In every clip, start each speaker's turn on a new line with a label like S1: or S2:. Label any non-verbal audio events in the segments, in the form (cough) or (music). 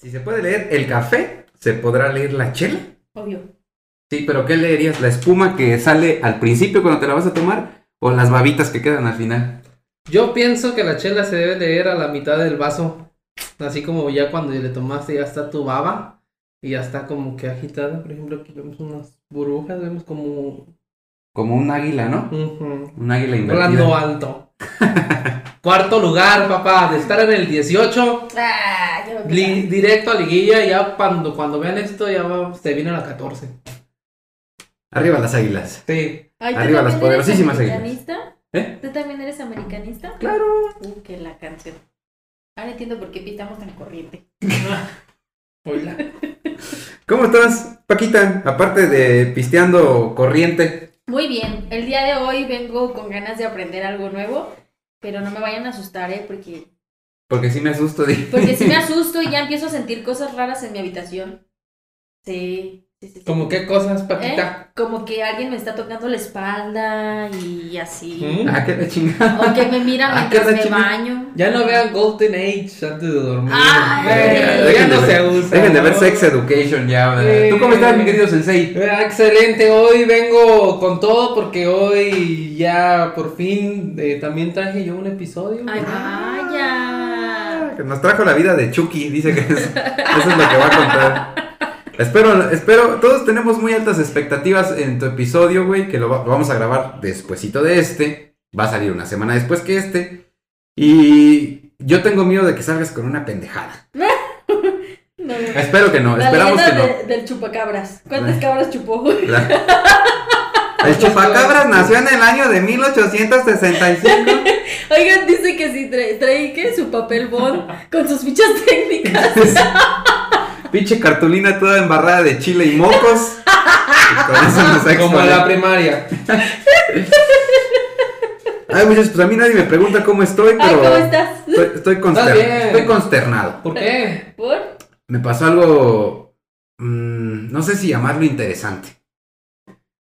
S1: Si se puede leer el café, ¿se podrá leer la chela?
S2: Obvio.
S1: Sí, pero ¿qué leerías? ¿La espuma que sale al principio cuando te la vas a tomar? ¿O las babitas que quedan al final?
S3: Yo pienso que la chela se debe leer a la mitad del vaso. Así como ya cuando le tomaste ya está tu baba. Y ya está como que agitada. Por ejemplo, aquí vemos unas burbujas. Vemos como...
S1: Como un águila, ¿no? Un águila
S3: Volando
S1: invertida.
S3: alto. (laughs) Cuarto lugar, papá. De estar en el 18.
S2: Ah, yo
S3: li- directo a liguilla. Ya cuando, cuando vean esto ya va- se viene a la 14.
S1: Arriba las águilas.
S3: Sí.
S2: Ay, ¿tú
S1: Arriba las poderosísimas águilas.
S2: americanista?
S1: ¿Eh?
S2: ¿Tú también eres americanista?
S1: Claro.
S2: Uh, que la canción. Ahora entiendo por qué pitamos tan corriente.
S3: Hola. (laughs)
S1: ¿Cómo estás, Paquita? Aparte de pisteando corriente.
S2: Muy bien, el día de hoy vengo con ganas de aprender algo nuevo, pero no me vayan a asustar, ¿eh? Porque,
S1: Porque sí me asusto. (laughs)
S2: porque si me asusto y ya empiezo a sentir cosas raras en mi habitación. Sí, sí, sí. sí.
S3: ¿Cómo qué cosas,
S2: ¿Eh?
S3: Paquita?
S2: Como que alguien me está tocando la espalda y así.
S3: ¿Mm?
S1: Ah, qué la chingada.
S2: O que me mira
S1: Ah,
S2: mientras me
S1: chingada.
S2: baño.
S3: Ya no vean Golden Age antes de dormir.
S2: Ay.
S3: Eh,
S1: Dejen
S3: ya no se usa.
S1: Dejen de ver. Sex Education ya.
S3: Eh.
S1: ¿Tú cómo estás, mi querido Sensei?
S3: Eh, Excelente, hoy vengo con todo porque hoy ya por fin eh, también traje yo un episodio.
S2: Ay, vaya.
S1: Que Nos trajo la vida de Chucky, dice que es- eso es lo que va a contar. Espero, espero, todos tenemos muy altas expectativas en tu episodio, güey, que lo, va- lo vamos a grabar despuesito de este. Va a salir una semana después que este. Y yo tengo miedo de que salgas con una pendejada. (laughs)
S2: No, no.
S1: Espero que no,
S2: La
S1: esperamos que no.
S2: de- del chupacabras. ¿Cuántas cabras chupó?
S1: La- (laughs) El chupacabras nació en el año de 1865. (laughs)
S2: Oigan, dice que sí, trae, trae ¿qué? su papel bond con sus fichas técnicas.
S1: Pinche cartulina toda embarrada de chile y mocos. Y con eso nos ha
S3: Como en la primaria.
S1: Ay, muchachos, pues a mí nadie me pregunta cómo estoy,
S2: Ay,
S1: pero
S2: ¿cómo estás?
S1: estoy, estoy, conster-
S3: Estás bien.
S1: estoy consternado.
S3: ¿Por qué?
S2: ¿Por?
S1: Me pasó algo, mm, no sé si llamarlo interesante.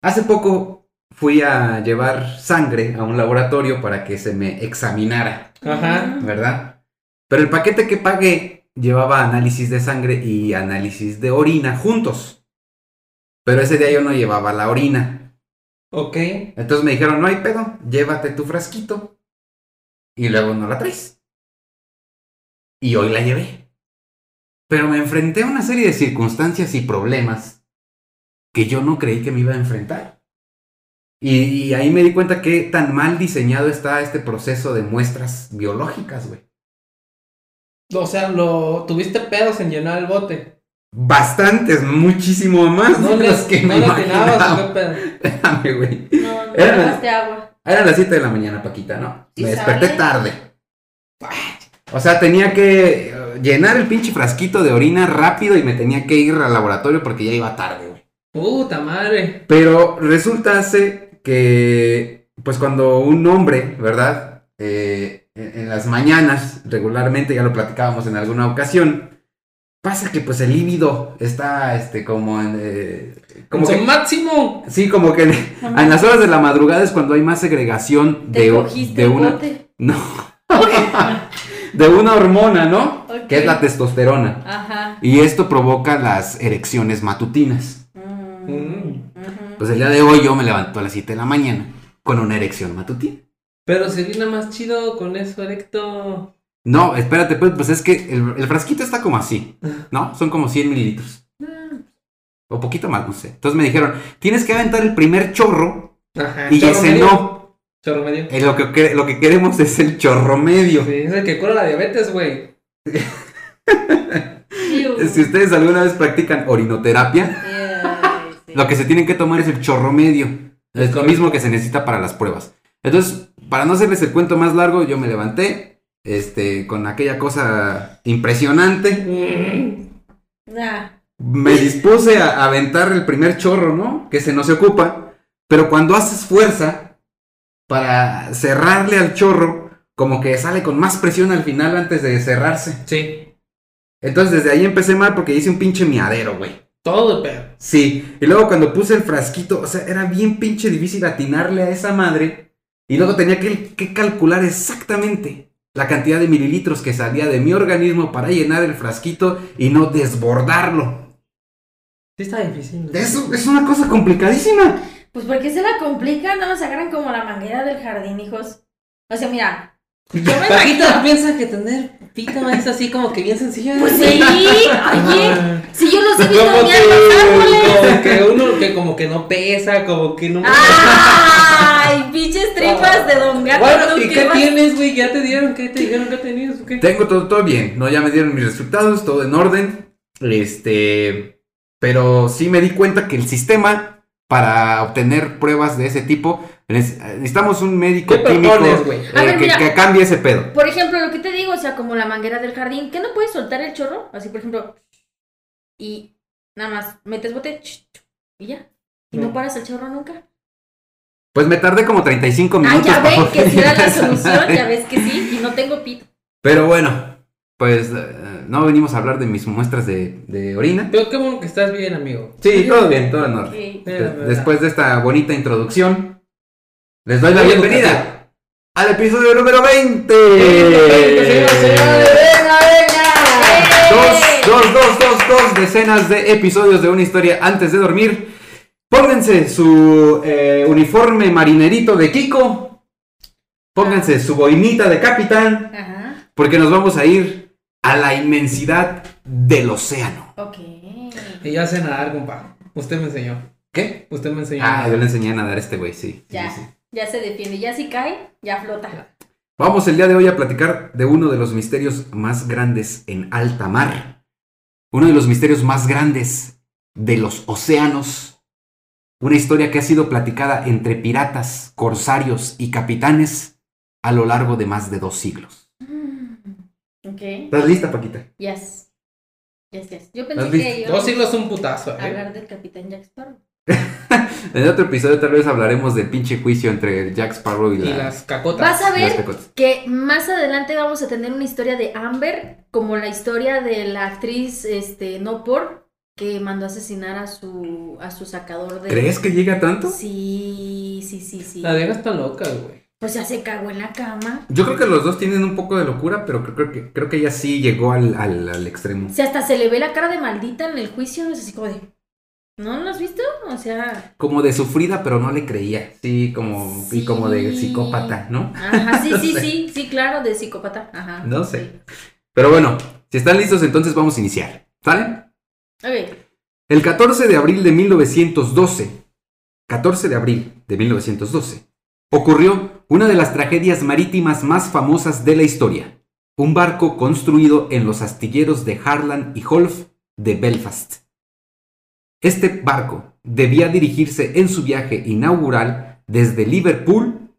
S1: Hace poco fui a llevar sangre a un laboratorio para que se me examinara,
S3: Ajá.
S1: ¿verdad? Pero el paquete que pagué llevaba análisis de sangre y análisis de orina juntos. Pero ese día yo no llevaba la orina.
S3: Ok.
S1: Entonces me dijeron, no hay pedo, llévate tu frasquito. Y luego no la traes. Y hoy la llevé. Pero me enfrenté a una serie de circunstancias y problemas que yo no creí que me iba a enfrentar. Y, y ahí me di cuenta que tan mal diseñado está este proceso de muestras biológicas, güey.
S3: O sea, lo tuviste pedos en llenar el bote.
S1: Bastantes, muchísimo más
S3: No
S1: de
S3: le,
S1: los que
S3: no
S1: me
S3: le atinabas,
S1: imaginaba.
S3: ¿o qué pedo? (laughs)
S1: Espérame, güey.
S2: No, no
S1: Era-
S2: tomaste agua.
S1: Eran las 7 de la mañana, Paquita, ¿no?
S2: Sí
S1: Me desperté
S2: sale.
S1: tarde. O sea, tenía que eh, llenar el pinche frasquito de orina rápido y me tenía que ir al laboratorio porque ya iba tarde, güey.
S3: Puta madre.
S1: Pero resulta que, pues cuando un hombre, ¿verdad? Eh, en, las mañanas, regularmente, ya lo platicábamos en alguna ocasión, pasa que pues el líbido está, este, como en... eh, como que,
S3: máximo.
S1: sí, como que en, en las horas de la madrugada es cuando hay más segregación
S2: Te
S1: de,
S2: cogiste
S1: de una...
S2: bote. (laughs)
S1: No. (laughs) de una hormona, ¿no? Que es la testosterona.
S2: Ajá.
S1: Y esto provoca las erecciones matutinas.
S2: Mm,
S3: Mm.
S1: Pues el día de hoy yo me levanto a las 7 de la mañana con una erección matutina.
S3: Pero se viene más chido con eso erecto.
S1: No, espérate, pues, pues es que el, el frasquito está como así, ¿no? Son como 100 mililitros. O poquito más, no sé. Entonces me dijeron, tienes que aventar el primer chorro
S3: Ajá.
S1: y
S3: chorro
S1: ese
S3: medio.
S1: no.
S3: Chorro medio.
S1: Eh, lo, que, lo que queremos es el chorro medio.
S3: Sí, es el que cura la diabetes, güey.
S1: Si ustedes alguna vez practican orinoterapia,
S2: Ay, sí.
S1: Lo que se tienen que tomar es el chorro medio. Es lo mismo que se necesita para las pruebas. Entonces, para no hacerles el cuento más largo, yo me levanté, este, con aquella cosa impresionante.
S2: Nah.
S1: Me dispuse a aventar el primer chorro, ¿no? Que se nos ocupa. Pero cuando haces fuerza para cerrarle al chorro, como que sale con más presión al final antes de cerrarse.
S3: Sí.
S1: Entonces, desde ahí empecé mal porque hice un pinche miadero, güey.
S3: Todo de pedo.
S1: Sí, y luego cuando puse el frasquito, o sea, era bien pinche difícil atinarle a esa madre. Y luego tenía que, que calcular exactamente la cantidad de mililitros que salía de mi organismo para llenar el frasquito y no desbordarlo.
S3: Sí está difícil.
S1: Eso es una cosa complicadísima.
S2: Pues porque se la complican, nada más agarran como la manguera del jardín, hijos. O sea, mira. Yo me imagino.
S3: piensa que tener pito es así como que bien sencillo.
S2: Pues sí, (laughs) oye. Si yo los he visto
S3: Como
S2: en los árboles.
S3: que, como que uno que como que no pesa, como que no.
S2: Ay, pinches tripas de Don Gato.
S3: bueno,
S2: ¿tú
S3: ¿y
S2: qué
S3: tienes, güey? ¿Ya te dieron? ¿Qué te dijeron que tenías? qué?
S1: Tengo todo, todo bien, ¿no? Ya me dieron mis resultados, todo en orden. Este. Pero sí me di cuenta que el sistema para obtener pruebas de ese tipo. neces- Necesitamos un médico
S3: ¿Qué
S1: químico eh,
S2: ver,
S1: que,
S2: mira.
S1: que cambie ese pedo.
S2: Por ejemplo, lo que te digo, o sea, como la manguera del jardín, ¿qué no puedes soltar el chorro? Así, por ejemplo, y nada más metes bote y ya. Y no
S3: No.
S2: paras el chorro nunca.
S1: Pues me tardé como 35
S2: Ah,
S1: minutos.
S2: ya
S1: para
S2: ven que sí era la solución, (laughs) ya ves que sí, y no tengo pito.
S1: Pero bueno, pues eh, no venimos a hablar de mis muestras de, de orina.
S3: Pero qué bueno que estás bien, amigo.
S1: Sí, todo bien, todo en orden.
S3: Mira.
S1: Después de esta bonita introducción, les doy la
S3: Muy
S1: bienvenida al episodio número 20.
S3: señores, señores,
S2: ¡Venga, venga!
S1: Dos, dos, dos, dos, dos decenas de episodios de una historia antes de dormir. Pónganse su eh, uniforme marinerito de Kiko. Pónganse su boinita de capitán.
S2: Ajá,
S1: Porque nos vamos a ir a la inmensidad del océano.
S2: ok.
S3: Y ya sé nadar, compa. Usted me enseñó.
S1: ¿Qué?
S3: Usted me enseñó.
S1: Ah, yo le enseñé a nadar a este güey, sí. sí,
S2: Ya,
S1: sí.
S2: ya se defiende, ya si cae, ya flota.
S1: Vamos el día de hoy a platicar de uno de los misterios más grandes en alta mar. Uno de los misterios más grandes de los océanos. Una historia que ha sido platicada entre piratas, corsarios y capitanes a lo largo de más de dos siglos.
S2: Ok,
S1: ¿Estás lista, Paquita?
S2: yes. Yes, yes. Yo
S1: ¿Has
S2: pensé que
S3: Dos
S2: íbamos
S3: siglos un putazo,
S2: a
S3: ¿eh?
S2: hablar del Capitán Jack Sparrow. (laughs)
S1: En otro episodio tal vez hablaremos del pinche juicio entre Jack Sparrow y,
S3: Y
S1: la-
S3: las cacotas.
S2: Vas a
S1: las
S2: ver que más adelante vamos a tener una historia de Amber, como la historia de la actriz este no por que mandó a asesinar a su a su sacador de
S1: ¿Crees que llega tanto?
S2: Sí, sí, sí, sí.
S3: La vieja está loca, güey.
S2: O sea, se cagó en la cama.
S1: Yo creo que los dos tienen un poco de locura, pero creo, creo que, creo que ella sí llegó al, al- al extremo.
S2: O sea, hasta se le ve la cara de maldita en el juicio, es así como de ¿No lo has visto? O sea,
S1: Como de sufrida, pero no le creía. Sí, como, y como de psicópata, ¿no?
S2: ajá, sí, (laughs)
S1: No
S2: sí,
S1: sé.
S2: sí, sí, claro, de psicópata, ajá.
S1: No sé. Pero bueno, si están listos, entonces vamos a iniciar. ¿Sale?
S2: Ok.
S1: El 14 de abril de 1912, 14 de abril de 1912, ocurrió una de las tragedias marítimas más famosas de la historia. Un barco construido en los astilleros de Harlan y Holf de Belfast. Este barco debía dirigirse en su viaje inaugural desde Liverpool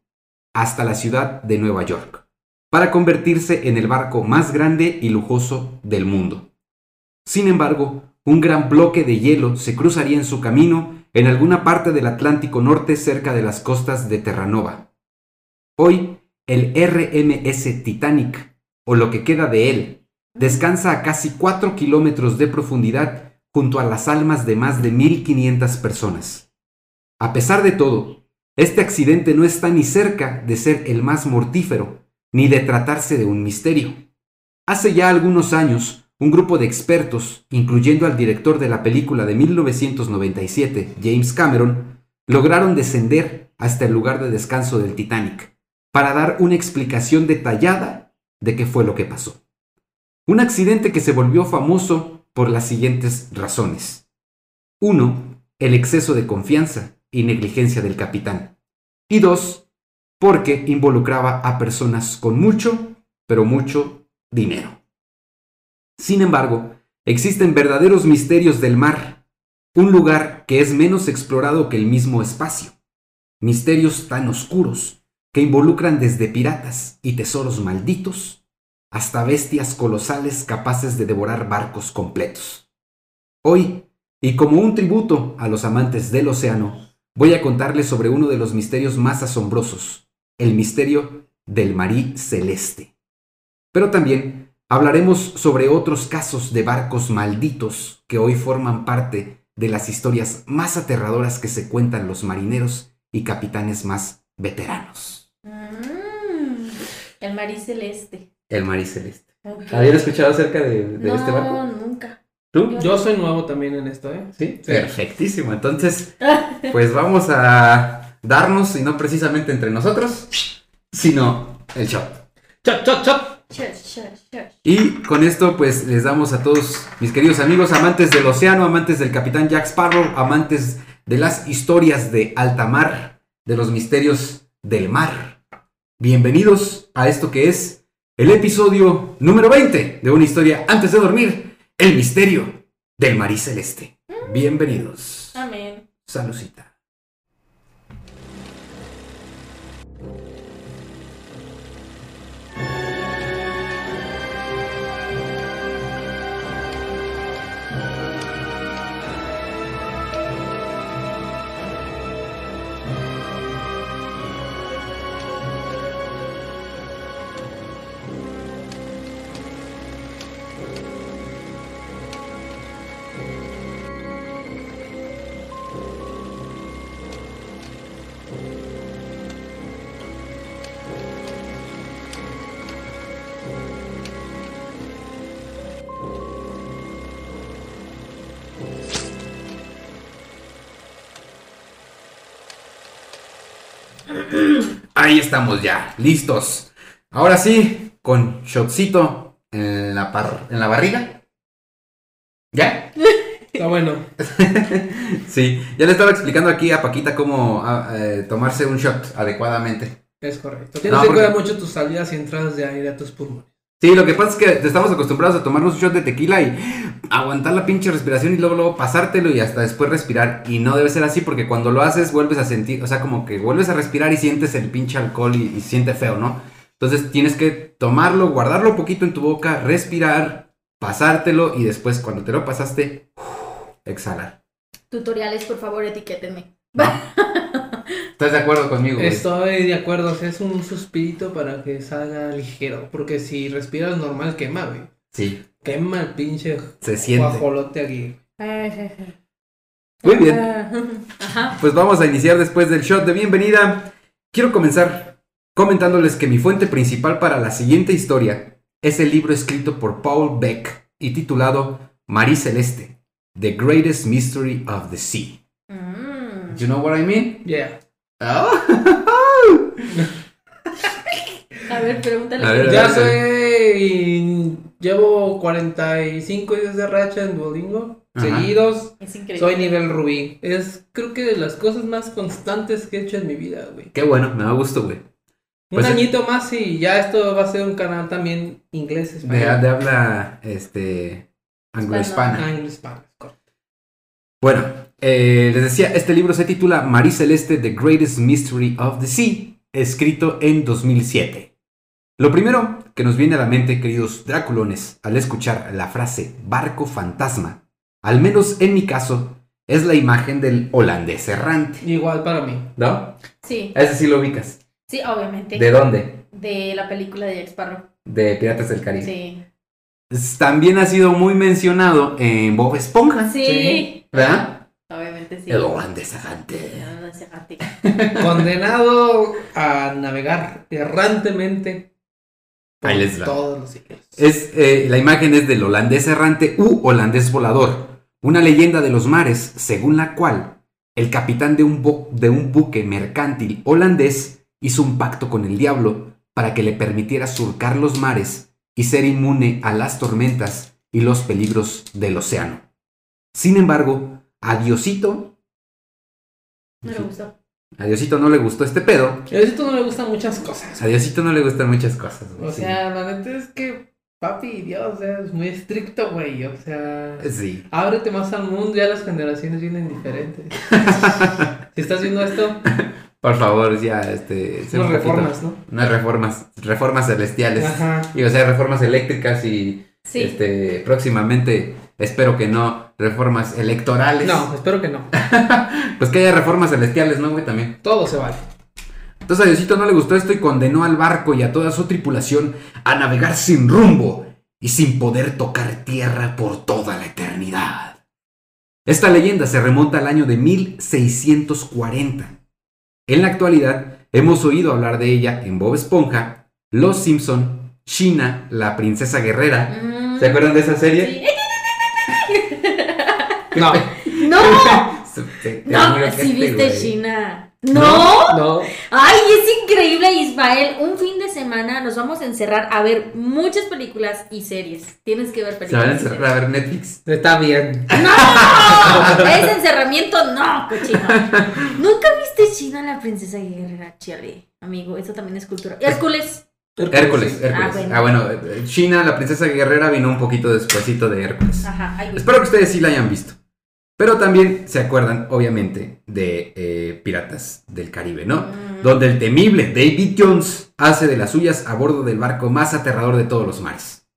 S1: hasta la ciudad de Nueva York, para convertirse en el barco más grande y lujoso del mundo. Sin embargo, un gran bloque de hielo se cruzaría en su camino en alguna parte del Atlántico Norte cerca de las costas de Terranova. Hoy, el RMS Titanic, o lo que queda de él, descansa a casi 4 kilómetros de profundidad junto a las almas de más de 1.500 personas. A pesar de todo, este accidente no está ni cerca de ser el más mortífero, ni de tratarse de un misterio. Hace ya algunos años, un grupo de expertos, incluyendo al director de la película de 1997, James Cameron, lograron descender hasta el lugar de descanso del Titanic para dar una explicación detallada de qué fue lo que pasó. Un accidente que se volvió famoso por las siguientes razones. 1. El exceso de confianza y negligencia del capitán. Y 2. Porque involucraba a personas con mucho, pero mucho dinero. Sin embargo, existen verdaderos misterios del mar, un lugar que es menos explorado que el mismo espacio. Misterios tan oscuros que involucran desde piratas y tesoros malditos hasta bestias colosales capaces de devorar barcos completos. Hoy, y como un tributo a los amantes del océano, voy a contarles sobre uno de los misterios más asombrosos, el misterio del marí celeste. Pero también hablaremos sobre otros casos de barcos malditos que hoy forman parte de las historias más aterradoras que se cuentan los marineros y capitanes más veteranos.
S2: Mm. El marí celeste.
S1: El marí celeste.
S2: Ok.
S1: ¿Habían escuchado acerca de, de
S2: no,
S1: este barco?
S2: nunca.
S1: ¿Tú?
S3: Yo soy nuevo también en esto, ¿eh?
S1: ¿Sí?
S3: Sí.
S1: Perfectísimo. Entonces, (laughs) pues vamos a darnos, y no precisamente entre nosotros, sino el shot.
S3: ¡Chop, chop, chop!
S2: Cheers, cheers, cheers.
S1: Y con esto, pues les damos a todos mis queridos amigos, amantes del océano, amantes del capitán Jack Sparrow, amantes de las historias de alta mar, de los misterios del mar. Bienvenidos a esto que es el episodio número 20 de una historia antes de dormir, el misterio del marí celeste. Bienvenidos.
S2: Amén.
S1: Salucita. Ahí estamos ya, listos. Ahora sí, con shotcito en la, par- en la barriga. ¿Ya?
S3: Está bueno. (laughs)
S1: Sí, ya le estaba explicando aquí a Paquita cómo ah, eh, tomarse un shot adecuadamente.
S3: Es correcto. Tienes
S1: No,
S3: que
S1: porque-
S3: cuidar mucho tus salidas y entradas de aire a tus pulmones.
S1: Sí, lo que pasa es que estamos acostumbrados a tomarnos un shot de tequila y aguantar la pinche respiración y luego, luego pasártelo y hasta después respirar. Y no debe ser así porque cuando lo haces vuelves a sentir, o sea, como que vuelves a respirar y sientes el pinche alcohol y, y siente feo, ¿no? Entonces tienes que tomarlo, guardarlo un poquito en tu boca, respirar, pasártelo y después cuando te lo pasaste, exhalar.
S2: Tutoriales, por favor, etiquétenme. (laughs)
S1: ¿Estás de acuerdo conmigo? güey?
S3: Estoy de acuerdo, o sea, es un suspirito para que salga ligero. Porque si respiras normal, quema, güey.
S1: Sí,
S3: Quema el pinche
S1: se siente.
S3: guajolote aquí.
S1: Muy bien. (laughs)
S2: Ajá.
S1: Pues vamos a iniciar después del shot de bienvenida. Quiero comenzar comentándoles que mi fuente principal para la siguiente historia es el libro escrito por Paul Beck y titulado Marí Celeste, The Greatest Mystery of the Sea.
S2: Mm.
S1: You know what I mean?
S3: Yeah.
S1: Oh. (laughs)
S2: A ver, pregúntale.
S1: A ver, a
S3: Ya soy. Llevo 45 días de racha en Duolingo.
S1: Ajá.
S3: Seguidos.
S2: Es increíble.
S3: Soy nivel rubí. Es creo que de las cosas más constantes que he hecho en mi vida, güey.
S1: Qué bueno, me da gusto, güey.
S3: Un
S1: Pues,
S3: añito más y ya esto va a ser un canal también inglés,
S1: De,
S3: español.
S1: de habla este anglo-hispana.
S3: Español, correcto.
S1: Bueno, eh, les decía, este libro se titula Marí Celeste, The Greatest Mystery of the Sea, escrito en 2007. Lo primero que nos viene a la mente, queridos draculones, al escuchar la frase barco fantasma, al menos en mi caso, es la imagen del holandés errante.
S3: Igual para mí.
S1: ¿No?
S2: Sí,
S1: Ese sí lo ubicas.
S2: sí, obviamente.
S1: ¿De dónde?
S2: De la película de Jack Sparrow.
S1: De Piratas del Caribe.
S2: Sí.
S1: También ha sido muy mencionado en Bob Esponja,
S2: Sí.
S3: Sí.
S1: ¿verdad?
S2: Sí.
S1: El holandés
S2: ti.
S3: Condenado a navegar errantemente por
S1: Ahí les va.
S3: todos los.
S1: Es, eh, la imagen es del holandés errante u holandés volador, una leyenda de los mares según la cual el capitán de un, bu- de un buque mercantil holandés hizo un pacto con el diablo para que le permitiera surcar los mares y ser inmune a las tormentas y los peligros del océano. Sin embargo, a Diosito,
S2: No le gustó.
S1: a Diosito no le gustó este pedo,
S3: A Diosito no le gustan muchas cosas.
S1: a Diosito no le gustan muchas cosas. güey,
S3: O
S1: sí.
S3: sea, la neta es que papi Dios es muy estricto, güey. O sea,
S1: Sí.
S3: ábrete más al mundo, ya las generaciones vienen diferentes. (laughs) si estás viendo esto,
S1: Por favor, ya, este...
S3: no reformas, ¿no?
S1: Unas reformas, reformas celestiales.
S3: Ajá.
S1: Y o sea, reformas eléctricas y
S2: Sí.
S1: este próximamente espero que no reformas electorales.
S3: No, espero que no. (laughs)
S1: Pues que haya reformas celestiales, ¿no, güey? También.
S3: Todo se vale.
S1: Entonces a Diosito no le gustó esto y condenó al barco y a toda su tripulación a navegar sin rumbo y sin poder tocar tierra por toda la eternidad. Esta leyenda se remonta al año de 1640. En la actualidad hemos oído hablar de ella en Bob Esponja Los Simpson, China, la princesa guerrera.
S2: Mm,
S1: ¿Se acuerdan de esa serie?
S2: sí.
S3: No.
S2: ¡No!
S1: Se- (laughs) se-
S2: No, si
S1: este,
S2: viste
S1: güey.
S2: China. ¿No?
S3: No.
S2: Ay, es increíble, Ismael. Un fin de semana nos vamos a encerrar a ver muchas películas y series. Tienes que ver
S1: Se van
S2: películas.
S1: a encerrar a ver Netflix.
S3: Está bien.
S2: ¡No! (laughs) Ese encerramiento, no, cochino. ¿Nunca viste China la princesa guerrera? Chale, amigo, eso también es cultura. Hércules.
S1: Hércules, Hércules.
S2: Ah,
S1: Ah,
S2: bueno.
S1: bueno, eh, China, la princesa guerrera vino un poquito despuesito de Hércules.
S2: Ajá, ay, güey.
S1: Espero que ustedes sí la hayan visto. Pero también se acuerdan, obviamente, de eh, Piratas del Caribe, ¿no?
S2: Mm.
S1: Donde el temible David Jones hace de las suyas a bordo del barco más aterrador de todos los mares.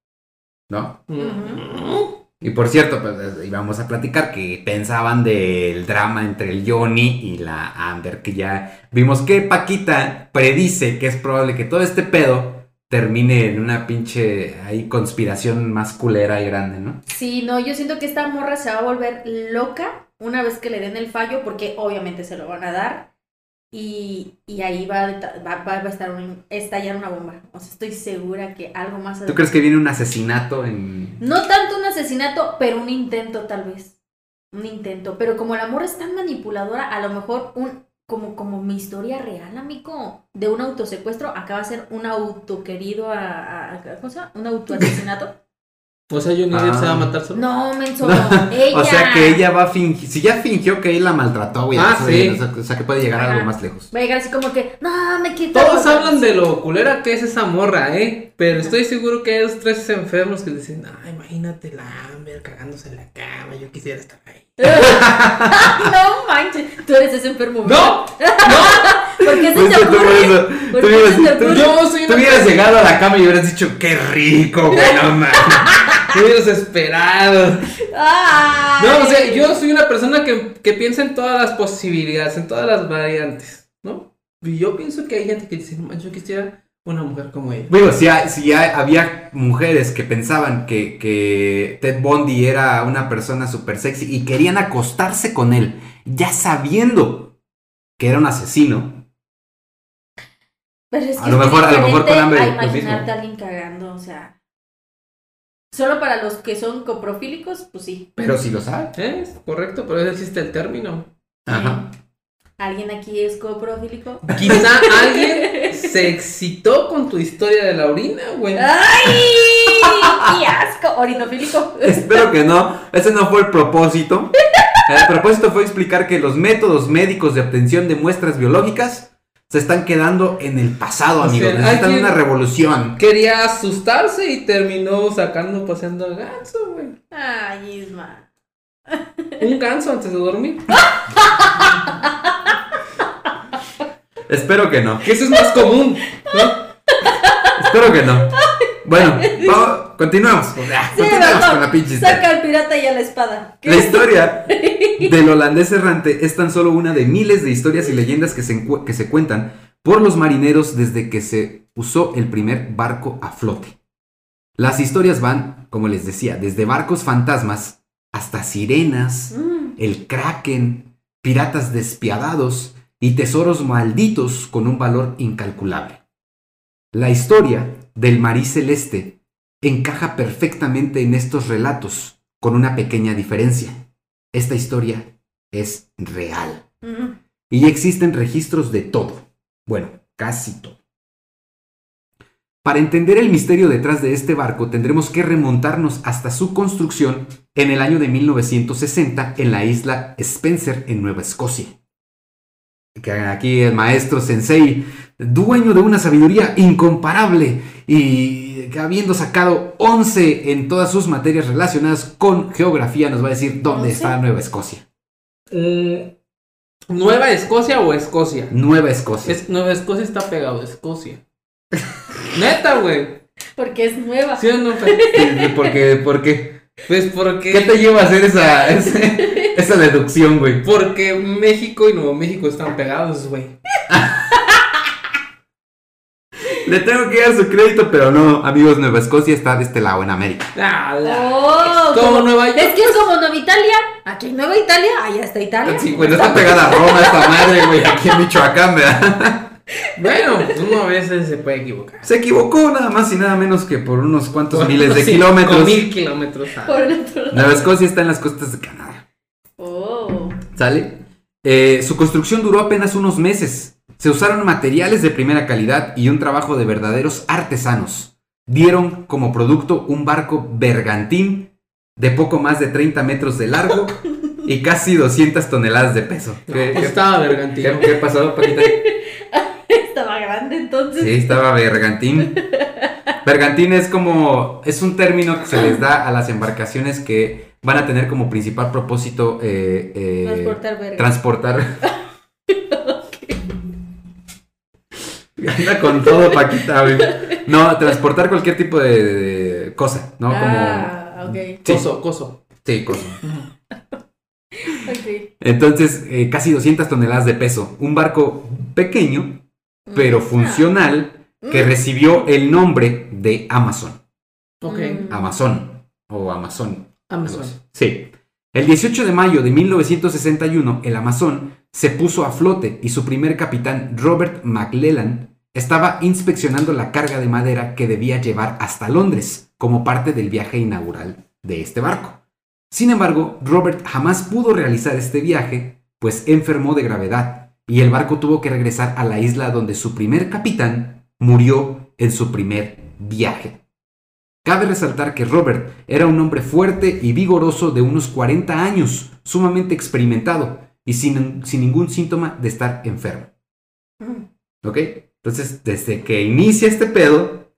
S1: ¿No?
S3: Mm.
S1: Y por cierto, pues, eh, íbamos a platicar que pensaban del drama entre el Johnny y la Amber, que ya vimos que Paquita predice que es probable que todo este pedo termine en una pinche ahí conspiración más culera y grande, ¿no?
S2: Sí, no, yo siento que esta morra se va a volver loca una vez que le den el fallo, porque obviamente se lo van a dar. Y, y ahí va, va, va a estar un- estallar una bomba. O sea, estoy segura que algo más.
S1: ¿Tú crees que viene un asesinato en...
S2: No tanto un asesinato, pero un intento tal vez. Un intento. Pero como la morra es tan manipuladora, a lo mejor un como, como mi historia real, amigo, de un autosecuestro, acaba de ser un autoquerido a, a, a- ¿cómo se llama? Un autoasesinato. (laughs)
S3: O sea, Johnny Depp
S1: Ah.
S3: se va a matar solo.
S2: No, menso,
S1: No,
S2: ella. (laughs)
S1: O sea que ella va a fingir... Si ya fingió que él la maltrató, güey.
S3: Ah, sí.
S1: O sea, o sea, que puede llegar a algo más lejos.
S2: Va a llegar así como que, no, me quito.
S3: Todos hablan de lo culera que es esa morra, ¿eh? Pero estoy seguro que hay dos, tres enfermos que dicen, ah, imagínate la Amber cagándose en la cama, yo quisiera estar ahí. (laughs)
S2: no manches, tú eres ese enfermo.
S3: ¡No! (laughs)
S2: ¿Por qué se
S1: Pues
S2: te ocurre? ¿Por qué
S1: hubieras-
S2: se te ocurre?
S3: Yo soy
S1: Tú hubieras llegado a la cama y hubieras dicho, qué rico, güey, no (laughs) mames.
S3: Estoy desesperado.
S2: Ay.
S3: No, o sea, yo soy una persona que, que piensa en todas las posibilidades, en todas las variantes, ¿no? Y yo pienso que hay gente que dice, "Man, yo quisiera una mujer como ella.
S1: Digo, si, hay- si hay- había mujeres que pensaban que, que Ted Bundy era una persona súper sexy y querían acostarse con él, ya sabiendo que era un asesino.
S2: Pero es que
S1: A lo
S2: es
S1: mejor- a lo mejor con hambre,
S2: a imaginarte a alguien cagando, o sea. Solo para los que son coprofílicos, pues sí.
S1: Pero si lo sabe.
S3: ¿Eh? Es correcto, pero existe el término.
S1: Ajá.
S2: ¿Alguien aquí es coprofílico?
S3: Quizá (laughs) alguien se excitó con tu historia de la orina, güey.
S2: ¡Ay! ¡Qué asco! Orinofílico.
S1: Espero que no. Ese no fue el propósito. El propósito fue explicar que los métodos médicos de obtención de muestras biológicas se están quedando en el pasado,
S3: O
S1: amigos.
S3: sea,
S1: Necesitan una revolución.
S3: Quería asustarse y terminó sacando, paseando al ganso, güey.
S2: Ay, Isma.
S3: Un ganso antes de dormir. (laughs)
S1: Espero que no.
S3: Que eso es más común, ¿no?
S1: Espero que no. Bueno, vamos,
S2: Sí,
S1: continuemos
S2: mejor.
S1: con la pinche historia.
S2: Saca al pirata y a la espada.
S1: La historia (laughs) del holandés errante es tan solo una de miles de historias y leyendas que se, que se cuentan por los marineros desde que se usó el primer barco a flote. Las historias van, como les decía, desde barcos fantasmas hasta sirenas,
S2: Mm.
S1: el kraken, piratas despiadados y tesoros malditos con un valor incalculable. La historia del Marí Celeste encaja perfectamente en estos relatos, con una pequeña diferencia. Esta historia es real. Y existen registros de todo. Bueno, casi todo. Para entender el misterio detrás de este barco tendremos que remontarnos hasta su construcción en el año de 1960 en la isla Spencer en Nueva Escocia. Que aquí el maestro Sensei, dueño de una sabiduría incomparable y que habiendo sacado 11 en todas sus materias relacionadas con geografía, nos va a decir dónde
S2: ¿11?
S1: está Nueva Escocia.
S3: Mm, ¿Nueva Escocia o Escocia?
S1: Nueva Escocia.
S3: Es- Nueva Escocia está pegado a Escocia. (laughs) Neta, güey.
S2: Porque es nueva.
S3: ¿Sí o no? Fer?
S1: Sí, porque, porque,
S3: Pues porque.
S1: ¿qué te lleva a hacer esa, ese- esa deducción, güey?
S3: Porque México y Nuevo México están pegados, güey.
S1: Le tengo que dar su crédito, pero no, amigos, Nueva Escocia está de este lado, en América.
S3: Ah, la-
S2: Oh,
S3: Como
S2: como-
S3: Nueva York.
S2: Es que es como Nueva Italia. Aquí en Nueva Italia, allá está Italia.
S1: Sí, güey, no está pegada a Roma esta madre, güey, aquí en Michoacán, ¿verdad?
S3: Bueno, pues uno a veces se puede equivocar.
S1: Se equivocó nada más y nada menos que por unos cuantos miles de
S3: Sí,
S1: kilómetros.
S3: con mil kilómetros.
S2: Por.
S1: Nueva Escocia está en las costas de Canadá. ¿Sale? Eh, su construcción duró apenas unos meses. Se usaron materiales de primera calidad y un trabajo de verdaderos artesanos. Dieron como producto un barco bergantín de poco más de 30 metros de largo y casi 200 toneladas de peso. ¿Qué,
S3: Pues
S1: qué-
S3: estaba vergantino.
S1: qué- qué pasó, Paquita? (laughs)
S2: Estaba grande entonces.
S1: Sí, estaba bergantín. Bergantín es como, es un término que se les da a las embarcaciones que van a tener como principal propósito eh, eh,
S2: Transportar verga.
S1: transportar. (laughs) Anda con todo, Paquita, güey. No, transportar cualquier tipo de, de cosa, ¿no?
S2: Ah, ok.
S1: Sí.
S3: Coso, coso.
S1: Como. Sí, cosa. (laughs)
S2: Ok.
S1: Entonces, eh, casi 200 toneladas de peso. Un barco pequeño, pero funcional, que
S2: Mm.
S1: recibió el nombre de Amazon.
S3: Ok.
S2: Mm.
S1: Amazon. O Amazon.
S3: Amazon.
S1: Sí. El 18 de mayo de 1961, el Amazon se puso a flote y su primer capitán, Robert McClellan, estaba inspeccionando la carga de madera que debía llevar hasta Londres como parte del viaje inaugural de este barco. Sin embargo, Robert jamás pudo realizar este viaje, pues enfermó de gravedad y el barco tuvo que regresar a la isla donde su primer capitán murió en su primer viaje. Cabe resaltar que Robert era un hombre fuerte y vigoroso de unos 40 años, sumamente experimentado y sin, sin ningún síntoma de estar enfermo.
S2: Mm.
S1: ¿Ok? Entonces, desde que inicia este pedo,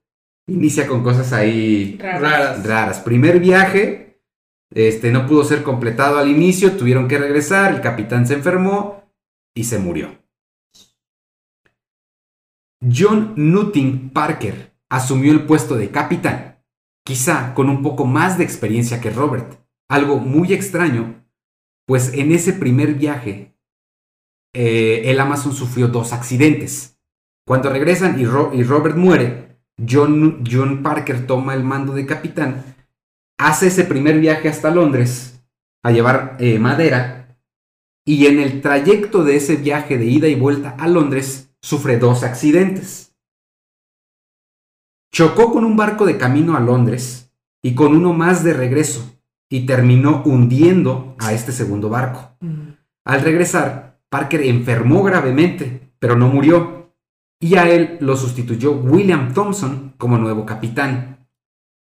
S1: inicia con cosas ahí
S2: Raras.
S3: Raras.
S1: raras. Primer viaje, este, no pudo ser completado al inicio, tuvieron que regresar, el capitán se enfermó y se murió. John Nutting Parker asumió el puesto de capitán, quizá con un poco más de experiencia que Robert, algo muy extraño, pues en ese primer viaje eh, el Amazon sufrió dos accidentes. Cuando regresan y, Ro- y Robert muere, John, John Parker toma el mando de capitán, hace ese primer viaje hasta Londres a llevar eh, madera y en el trayecto de ese viaje de ida y vuelta a Londres sufre dos accidentes. Chocó con un barco de camino a Londres y con uno más de regreso y terminó hundiendo a este segundo barco.
S3: Mm.
S1: Al regresar, Parker enfermó gravemente, pero no murió, y a él lo sustituyó William Thompson como nuevo capitán.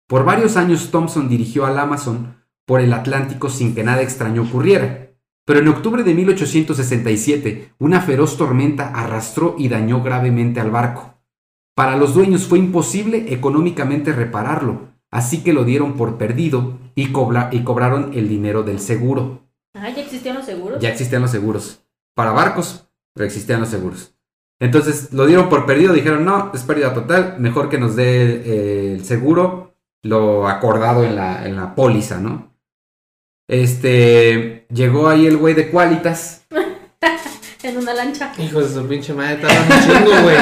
S1: Por varios años Thompson dirigió al Amazon por el Atlántico sin que nada extraño ocurriera, pero en octubre de 1867 una feroz tormenta arrastró y dañó gravemente al barco. Para los dueños fue imposible económicamente repararlo, así que lo dieron por perdido y, cobra- y cobraron el dinero del seguro.
S2: Ah, ¿ya existían los seguros?
S1: Ya existían los seguros. Para barcos, pero existían los seguros. Entonces lo dieron por perdido, dijeron, no, es pérdida total, mejor que nos dé eh, el seguro, lo acordado en la, en la póliza, ¿no? Este, llegó ahí el güey de Qualitas. (laughs)
S2: En una lancha.
S3: Hijo de su pinche madre, tardan un chingo, güey.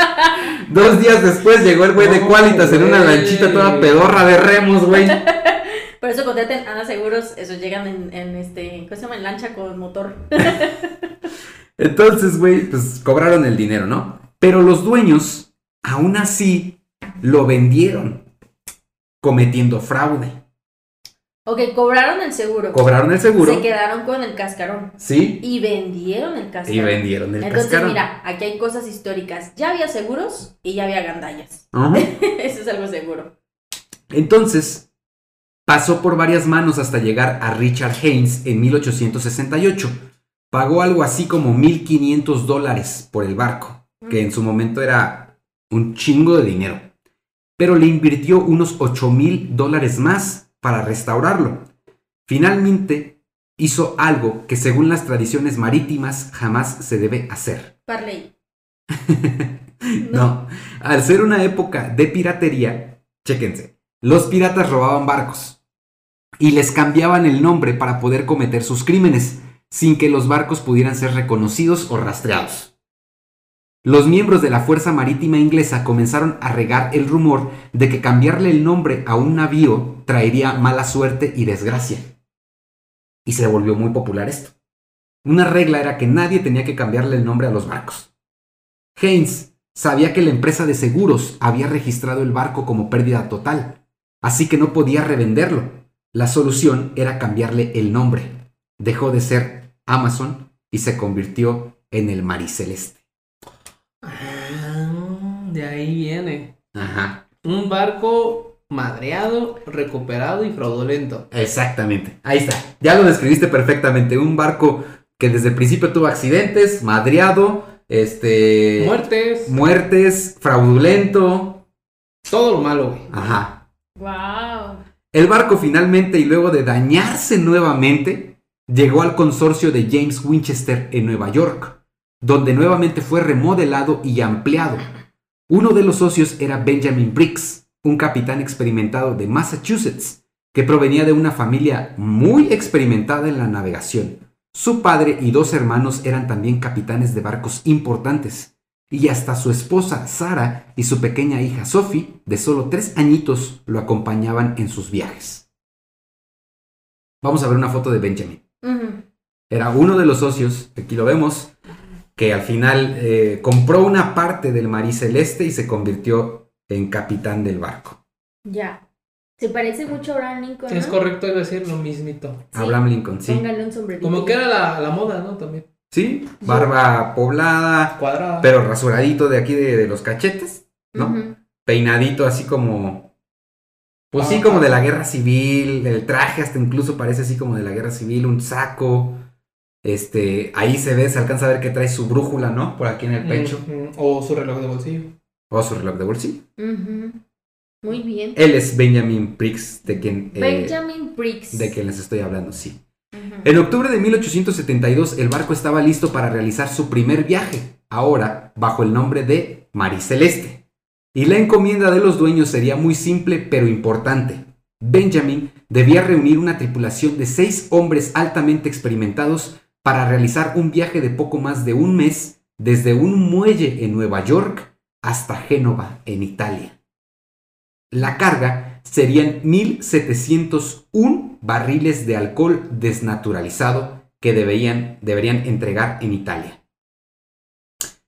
S3: (laughs)
S1: Dos días después llegó el güey de Qualitas en una lanchita toda pedorra de remos, güey. (laughs)
S2: Por eso contraten Ana Seguros, esos llegan en, en este, ¿cómo se llama? En lancha con motor.
S1: Entonces, güey, pues cobraron el dinero, ¿no? Pero los dueños, aún así, lo vendieron, cometiendo fraude.
S2: Ok, cobraron el seguro.
S1: Cobraron el seguro,
S2: Se quedaron con el cascarón.
S1: sí,
S2: Y vendieron el cascarón.
S1: y vendieron el
S2: Entonces,
S1: cascarón.
S2: mira, aquí hay cosas históricas. Ya había seguros y ya había gandallas. (laughs) Eso es algo seguro.
S1: Entonces, pasó por varias manos hasta llegar a Richard Haynes en 1868. Pagó algo así como 1.500 dólares por el barco, que en su momento era un chingo de dinero. Pero le invirtió unos 8.000 dólares más para restaurarlo. Finalmente, hizo algo que según las tradiciones marítimas jamás se debe hacer.
S2: Parley. (laughs)
S1: No. Al ser una época de piratería, chéquense, los piratas robaban barcos y les cambiaban el nombre para poder cometer sus crímenes sin que los barcos pudieran ser reconocidos o rastreados. Los miembros de la Fuerza Marítima Inglesa comenzaron a regar el rumor de que cambiarle el nombre a un navío traería mala suerte y desgracia. Y se volvió muy popular esto. Una regla era que nadie tenía que cambiarle el nombre a los barcos. Haynes sabía que la empresa de seguros había registrado el barco como pérdida total, así que no podía revenderlo. La solución era cambiarle el nombre. Dejó de ser Amazon y se convirtió en el Mariceleste.
S3: Ah, de ahí viene.
S1: Ajá,
S3: Un barco madreado, recuperado y fraudulento.
S1: exactamente. Ahí está. Ya lo describiste perfectamente. Un barco que desde el principio tuvo accidentes, madreado, este...
S3: Muertes,
S1: Muertes, fraudulento.
S3: todo lo malo, güey.
S1: Ajá.
S2: Wow.
S1: El barco finalmente y luego de dañarse nuevamente, llegó al consorcio de James Winchester en Nueva York, donde nuevamente fue remodelado y ampliado. Uno de los socios era Benjamin Briggs, un capitán experimentado de Massachusetts, que provenía de una familia muy experimentada en la navegación. Su padre y dos hermanos eran también capitanes de barcos importantes, y hasta su esposa Sara y su pequeña hija Sophie, de solo tres añitos, lo acompañaban en sus viajes. Vamos a ver una foto de Benjamin. Era uno de los socios, aquí lo vemos, que al final eh, compró una parte del Marí Celeste y se convirtió en capitán del barco.
S2: Ya. Se parece mucho a Abraham Lincoln.
S3: Es
S2: ¿no?
S3: correcto, iba a decir lo mismito.
S2: Sí.
S1: Abraham Lincoln, sí.
S2: Póngale un sombrerito.
S3: Como que era la, la moda, ¿no? También.
S1: Sí, barba poblada,
S3: Cuadrada.
S1: pero rasuradito de aquí de, de los cachetes, ¿no? Peinadito así como... Pues sí,
S3: Ah,
S1: como de
S3: ah.
S1: la guerra civil, el traje hasta incluso parece así como de la guerra civil, un saco. Este, ahí se ve, se alcanza a ver que trae su brújula, ¿no? Por aquí en el pecho.
S3: O su reloj de bolsillo.
S1: O su reloj de bolsillo.
S2: Muy bien.
S1: Él es Benjamin Briggs, de quien, eh,
S2: Benjamin Briggs.
S1: de quien les estoy hablando, sí. En octubre de 1872, el barco estaba listo para realizar su primer viaje, ahora bajo el nombre de Mariceleste. Y la encomienda de los dueños sería muy simple pero importante. Benjamin debía reunir una tripulación de seis hombres altamente experimentados para realizar un viaje de poco más de un mes desde un muelle en Nueva York hasta Génova, en Italia. La carga serían 1701 barriles de alcohol desnaturalizado que deberían, deberían entregar en Italia.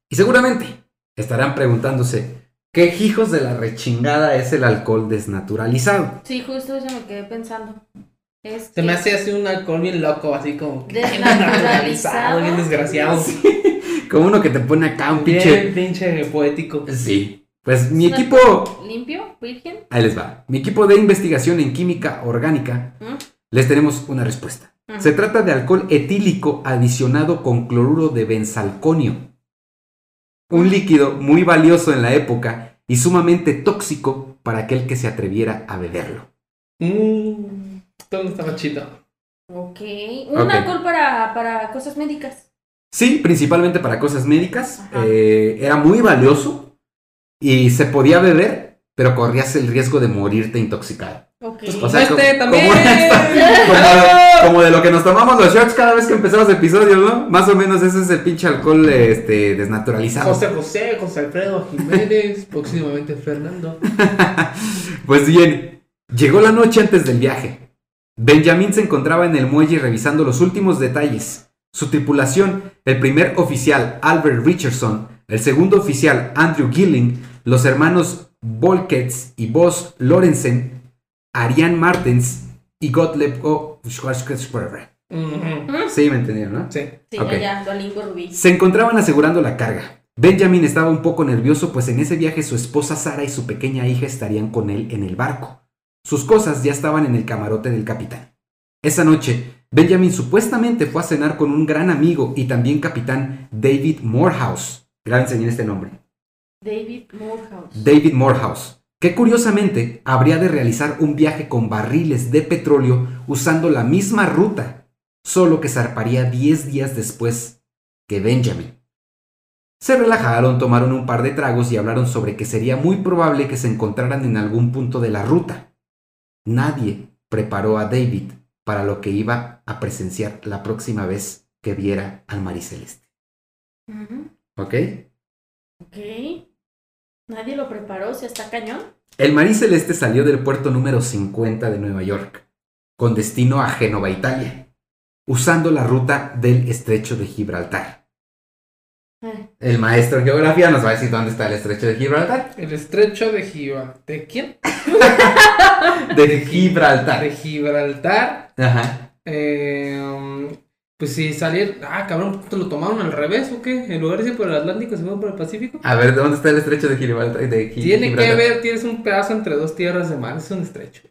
S1: Y seguramente estarán preguntándose, ¿qué hijos de la rechingada es el alcohol desnaturalizado?
S2: Sí, justo eso me quedé pensando. Es
S3: Se me hace así un alcohol bien loco, así como que
S2: Desnaturalizado.
S3: bien (laughs) desgraciado. (laughs)
S1: Como uno que te pone acá un pinche...
S3: Bien pinche poético.
S1: Sí. Pues mi
S2: ¿Es un
S1: equipo...
S2: ¿Limpio? ¿Virgen?
S1: Ahí les va. Mi equipo de investigación en química orgánica
S2: ¿Mm?
S1: les tenemos una respuesta.
S2: Ujú.
S1: Se trata de alcohol etílico adicionado con cloruro de benzalconio. Un líquido muy valioso en la época y sumamente tóxico para aquel que se atreviera a beberlo.
S3: Mmm. Todo estaba chido.
S2: Ok. Un alcohol para, para cosas médicas.
S1: Sí, principalmente para cosas médicas. Eh, era muy valioso y se podía beber, pero corrías el riesgo de morirte intoxicado.
S2: Ok.
S1: O sea,
S3: Este
S1: como-
S3: también.
S1: como (laughs) esta- como, como de lo que nos tomamos los shots cada vez que empezamos episodios, ¿no? Más o menos ese es el pinche alcohol este, desnaturalizado.
S3: José José, José Alfredo Jiménez, próximamente Fernando. (laughs)
S1: Pues bien, llegó la noche antes del viaje. Benjamin se encontraba en el muelle revisando los últimos detalles. Su tripulación, el primer oficial Albert Richardson, el segundo oficial Andrew Gilling, los hermanos Volkets y Boss Lorenzen, Ariane Martens y Gottlieb O. Sí, me entendieron, ¿no?
S3: Sí.
S2: Ya, Rubí.
S1: Se encontraban asegurando la carga. Benjamin estaba un poco nervioso, pues en ese viaje su esposa Sara y su pequeña hija estarían con él en el barco. Sus cosas ya estaban en el camarote del capitán. Esa noche, Benjamin supuestamente fue a cenar con un gran amigo y también capitán David Morehouse. Grábense en este nombre.
S2: David Morehouse.
S1: David Morehouse, que curiosamente habría de realizar un viaje con barriles de petróleo usando la misma ruta, solo que zarparía 10 días después que Benjamin. Se relajaron, tomaron un par de tragos y hablaron sobre que sería muy probable que se encontraran en algún punto de la ruta. Nadie preparó a David para lo que iba a presenciar la próxima vez que viera al Mariceleste.
S2: Ujú.
S1: ¿Ok?
S2: Ok. Nadie lo preparó, si está cañón.
S1: El Marí Celeste salió del puerto número 50 de Nueva York, con destino a Génova, Italia, usando la ruta del estrecho de Gibraltar.
S2: Eh,
S1: El maestro de geografía nos va a decir dónde está el estrecho de Gibraltar.
S3: El estrecho de Gibraltar. ¿De quién? (laughs)
S1: De Gibraltar.
S3: De Gibraltar.
S1: Ajá.
S3: Eh, pues si salir. Ah, cabrón, ¿te lo tomaron al revés o qué? En lugar de ir por el Atlántico, se fue por el Pacífico.
S1: A ver, ¿dónde está el estrecho de Gibraltar? De Gi-
S3: Tiene que
S1: Gibraltar?
S3: ver, tienes un pedazo entre dos tierras de mar, es un estrecho.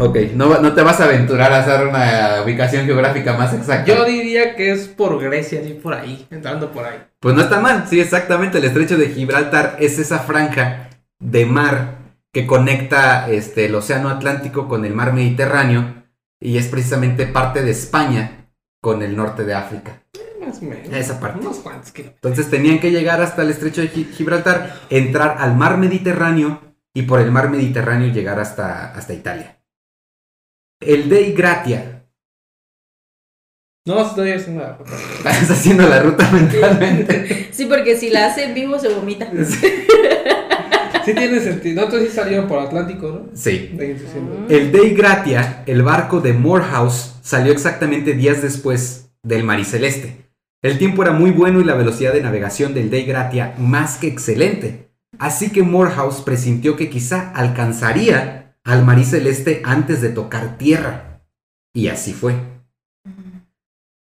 S1: Ok, no, no te vas a aventurar a hacer una ubicación geográfica más exacta.
S3: Yo diría que es por Grecia, así por ahí, entrando por ahí.
S1: Pues no está mal, sí, exactamente. El estrecho de Gibraltar es esa franja de mar que conecta este, el Océano Atlántico con el mar Mediterráneo y es precisamente parte de España con el norte de África.
S3: Más o menos.
S1: Esa parte.
S3: Unos cuantos kilómetros.
S1: Entonces tenían que llegar hasta el estrecho de Gi- Gibraltar, entrar al mar Mediterráneo y por el mar Mediterráneo llegar hasta, hasta Italia. El Dei Gratia,
S3: No, estoy haciendo la ruta. (laughs)
S1: estás haciendo la ruta mentalmente. (laughs)
S2: Sí, porque si la hace en vivo se vomita. (laughs)
S3: Sí tiene sentido. No, entonces sí salieron por Atlántico, ¿no?
S1: Sí.
S3: Siente.
S1: El Dei Gratia, el barco de Morehouse, salió exactamente días después del Mariceleste. El tiempo era muy bueno y la velocidad de navegación del Dei Gratia más que excelente. Así que Morehouse presintió que quizá alcanzaría al Mariceleste antes de tocar tierra. Y así fue.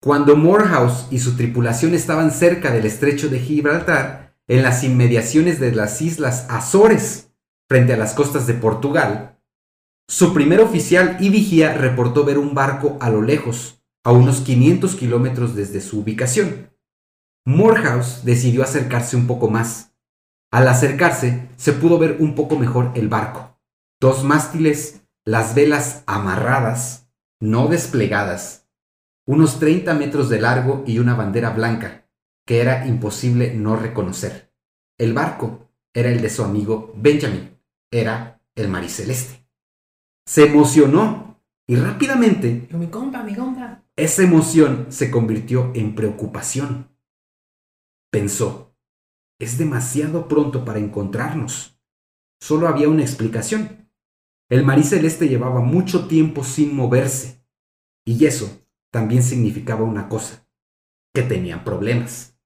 S1: Cuando Morehouse y su tripulación estaban cerca del estrecho de Gibraltar, en las inmediaciones de las islas Azores, frente a las costas de Portugal, su primer oficial y vigía reportó ver un barco a lo lejos, a unos 500 kilómetros desde su ubicación. Morehouse decidió acercarse un poco más. Al acercarse, se pudo ver un poco mejor el barco. Dos mástiles, las velas amarradas, no desplegadas, unos 30 metros de largo y una bandera blanca, que era imposible no reconocer. El barco era el de su amigo Benjamin, era el Mariceleste. Se emocionó y rápidamente
S3: Digo, mi compa, mi compa.
S1: esa emoción se convirtió en preocupación. Pensó, es demasiado pronto para encontrarnos. Solo había una explicación. El Mariceleste llevaba mucho tiempo sin moverse. Y eso también significaba una cosa, que tenían problemas.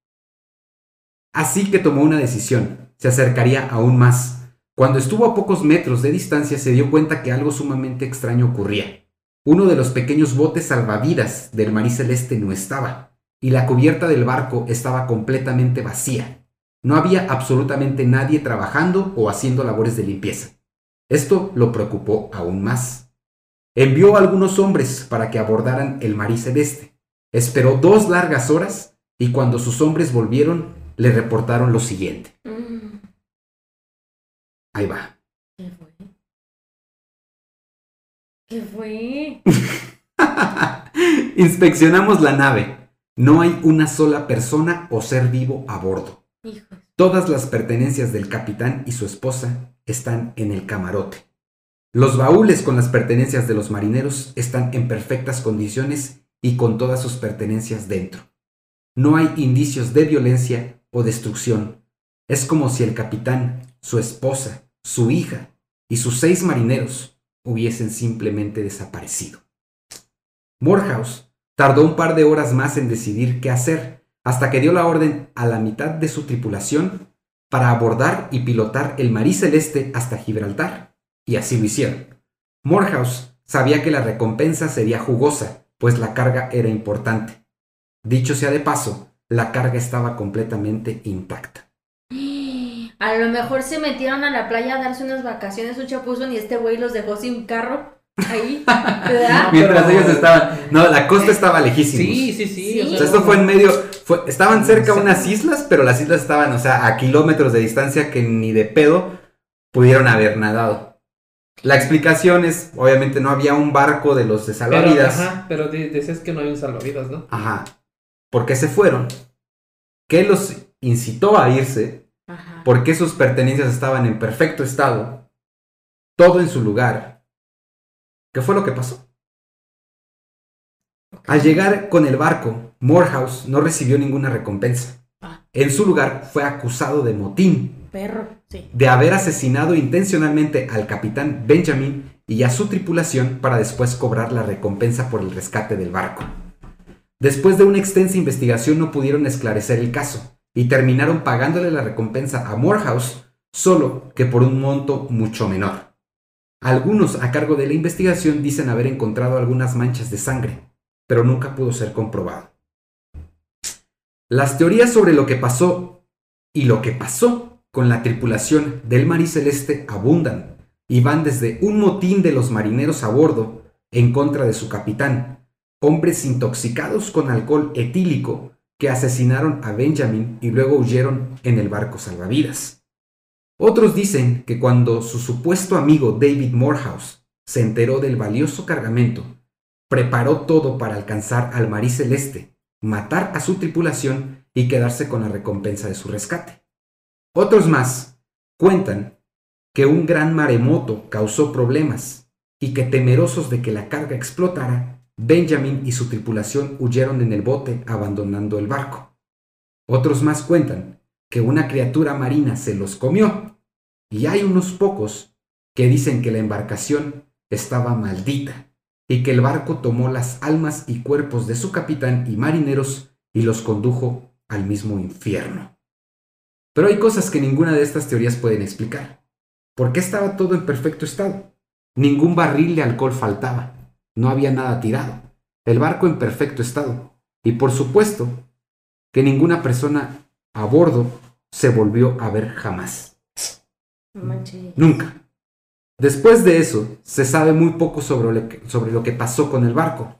S1: Así que tomó una decisión, se acercaría aún más. Cuando estuvo a pocos metros de distancia se dio cuenta que algo sumamente extraño ocurría. Uno de los pequeños botes salvavidas del Marí Celeste no estaba, y la cubierta del barco estaba completamente vacía. No había absolutamente nadie trabajando o haciendo labores de limpieza. Esto lo preocupó aún más. Envió a algunos hombres para que abordaran el Marí Celeste. Esperó dos largas horas y cuando sus hombres volvieron le reportaron lo siguiente.
S2: Mm,
S1: Ahí va.
S2: ¿Qué fue? ¿Qué fue? (laughs)
S1: Inspeccionamos la nave. No hay una sola persona o ser vivo a bordo.
S2: Hijo.
S1: Todas las pertenencias del capitán y su esposa están en el camarote. Los baúles con las pertenencias de los marineros están en perfectas condiciones y con todas sus pertenencias dentro. No hay indicios de violencia o destrucción. Es como si el capitán, su esposa, su hija y sus seis marineros hubiesen simplemente desaparecido. Morehouse tardó un par de horas más en decidir qué hacer, hasta que dio la orden a la mitad de su tripulación para abordar y pilotar el Marí Celeste hasta Gibraltar, y así lo hicieron. Morehouse sabía que la recompensa sería jugosa, pues la carga era importante. Dicho sea de paso, la carga estaba completamente intacta.
S2: A lo mejor se metieron a la playa a darse unas vacaciones un chapuzón y este güey los dejó sin carro ahí, (laughs) ¿verdad?
S3: No,
S1: Mientras
S3: pero-
S1: ellos estaban... No, la costa estaba lejísimos.
S3: Sí, sí, sí.
S2: Sí.
S3: o sea,
S1: esto fue en medio, fue- estaban cerca
S3: Sí.
S1: unas islas, pero las islas estaban, o sea, a kilómetros de distancia que ni de pedo pudieron haber nadado. La explicación es, obviamente no había un barco de los de
S3: Pero,
S1: salvavidas.
S3: ajá, pero decías que no hay un salvavidas, ¿no?
S1: Ajá. ¿Por qué se fueron? ¿Qué los incitó a irse?
S2: Ajá.
S1: ¿Por qué sus pertenencias estaban en perfecto estado? Todo en su lugar. ¿Qué fue lo que pasó? Al llegar con el barco, Morehouse no recibió ninguna recompensa.
S2: Ah.
S1: En su lugar fue acusado de motín,
S2: Perro, sí.
S1: de haber asesinado intencionalmente al capitán Benjamin y a su tripulación para después cobrar la recompensa por el rescate del barco. Después de una extensa investigación no pudieron esclarecer el caso, y terminaron pagándole la recompensa a Morehouse, solo que por un monto mucho menor. Algunos a cargo de la investigación dicen haber encontrado algunas manchas de sangre, pero nunca pudo ser comprobado. Las teorías sobre lo que pasó y lo que pasó con la tripulación del Mariceleste abundan y van desde un motín de los marineros a bordo en contra de su capitán, hombres intoxicados con alcohol etílico que asesinaron a Benjamin y luego huyeron en el barco salvavidas. Otros dicen que cuando su supuesto amigo David Morehouse se enteró del valioso cargamento, preparó todo para alcanzar al Marí Celeste, matar a su tripulación y quedarse con la recompensa de su rescate. Otros más cuentan que un gran maremoto causó problemas y que temerosos de que la carga explotara, Benjamin y su tripulación huyeron en el bote abandonando el barco. Otros más cuentan que una criatura marina se los comió, y hay unos pocos que dicen que la embarcación estaba maldita y que el barco tomó las almas y cuerpos de su capitán y marineros y los condujo al mismo infierno. Pero hay cosas que ninguna de estas teorías pueden explicar. ¿Por qué estaba todo en perfecto estado? Ningún barril de alcohol faltaba. No había nada tirado. El barco en perfecto estado. Y por supuesto que ninguna persona a bordo se volvió a ver jamás. Nunca. Después de eso, se sabe muy poco sobre lo, que, sobre lo que pasó con el barco,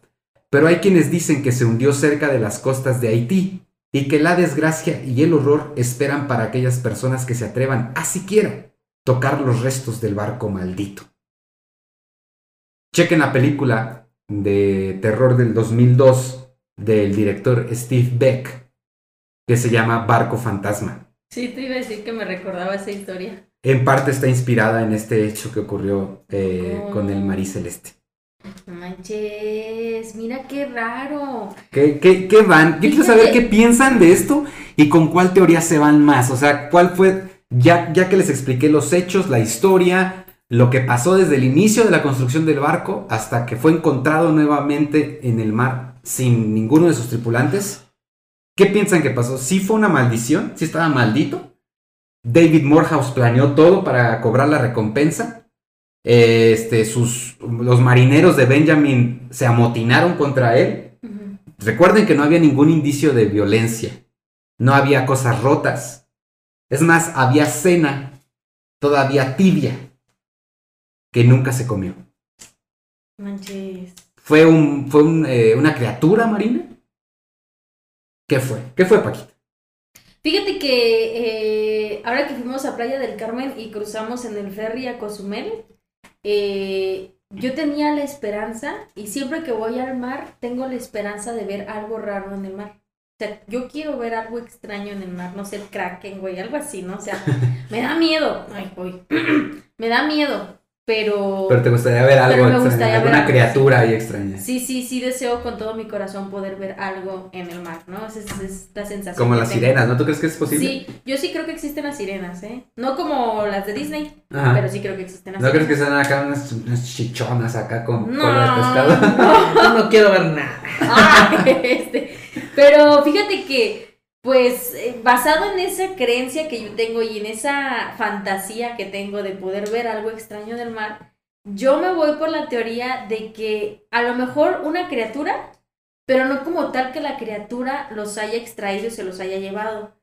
S1: pero hay quienes dicen que se hundió cerca de las costas de Haití y que la desgracia y el horror esperan para aquellas personas que se atrevan a siquiera tocar los restos del barco maldito. Chequen la película de terror del 2002 del director Steve Beck, que se llama Barco Fantasma.
S2: Sí, te iba a decir que me recordaba esa historia.
S1: En parte está inspirada en este hecho que ocurrió eh, con el Marí Celeste.
S2: No manches, mira qué raro.
S1: ¿Qué, qué, qué van? Yo quiero saber qué piensan de esto y con cuál teoría se van más. O sea, cuál fue, ya, ya que les expliqué los hechos, la historia, lo que pasó desde el inicio de la construcción del barco hasta que fue encontrado nuevamente en el mar sin ninguno de sus tripulantes. ¿Qué piensan que pasó? ¿Sí fue una maldición? ¿Sí estaba maldito? David Morehouse planeó todo para cobrar la recompensa. Este, sus, los marineros de Benjamin se amotinaron contra él. Recuerden que no había ningún indicio de violencia. No había cosas rotas. Es más, había cena todavía tibia que nunca se comió.
S2: Manches.
S1: ¿Fue, un, fue eh, una criatura marina? ¿Qué fue? ¿Qué fue, Paquita?
S2: Fíjate que eh, ahora que fuimos a Playa del Carmen y cruzamos en el ferry a Cozumel, eh, yo tenía la esperanza, y siempre que voy al mar, tengo la esperanza de ver algo raro en el mar. O sea, yo quiero ver algo extraño en el mar, no sé, el kraken, güey, algo así, ¿no? O sea, (laughs) me da miedo. Ay, voy. (clears throat) me da miedo. Pero,
S1: Pero te gustaría ver algo extraño,
S2: gustaría ver
S1: alguna
S2: algo,
S1: criatura ahí extraña.
S2: sí, sí, sí deseo con todo mi corazón poder ver algo en el mar, ¿no? Esa es, es la sensación.
S1: Como las
S2: tengo.
S1: sirenas, ¿no? ¿Tú crees que es posible?
S2: Sí, yo sí creo que existen las sirenas, ¿eh? No como las de Disney,
S1: Ajá.
S2: pero sí creo que existen las
S1: ¿No crees que
S2: sirenas.
S1: sean acá unas, unas chichonas acá con
S2: No,
S1: cola de pescado? (laughs)
S2: no.
S3: No quiero ver nada.
S2: Ay, (laughs) este. Pero fíjate que, pues, eh, basado en esa creencia que yo tengo y en esa fantasía que tengo de poder ver algo extraño del mar, yo me voy por la teoría de que a lo mejor una criatura, pero no como tal que la criatura los haya extraído y se los haya llevado.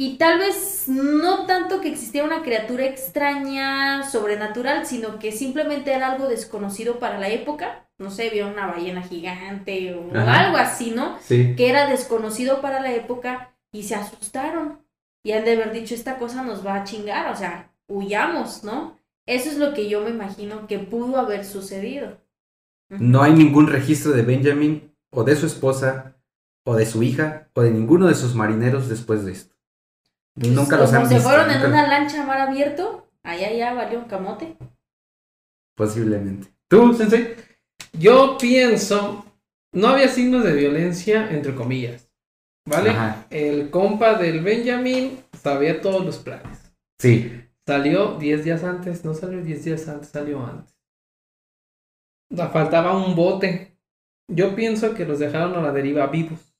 S2: Y tal vez no tanto que existiera una criatura extraña, sobrenatural, sino que simplemente era algo desconocido para la época. No sé, vieron una ballena gigante o
S1: Ajá.
S2: algo así, ¿no?
S1: Sí.
S2: Que era desconocido para la época y se asustaron. Y han de haber dicho, esta cosa nos va a chingar, o sea, huyamos, ¿no? Eso es lo que yo me imagino que pudo haber sucedido.
S1: No hay ningún registro de Benjamin o de su esposa o de su hija o de ninguno de sus marineros después de esto. Nunca los
S2: Como
S1: han
S2: se
S1: visto.
S2: fueron en una lancha a mar abierto, allá ya valió un camote.
S1: Posiblemente. ¿Tú, Sensei?
S3: Yo pienso, no había signos de violencia, entre comillas. ¿Vale?
S1: Ajá.
S3: El compa del Benjamin sabía todos los planes.
S1: Sí.
S3: Salió 10 días antes, no salió 10 días antes, salió antes. Faltaba un bote. Yo pienso que los dejaron a la deriva vivos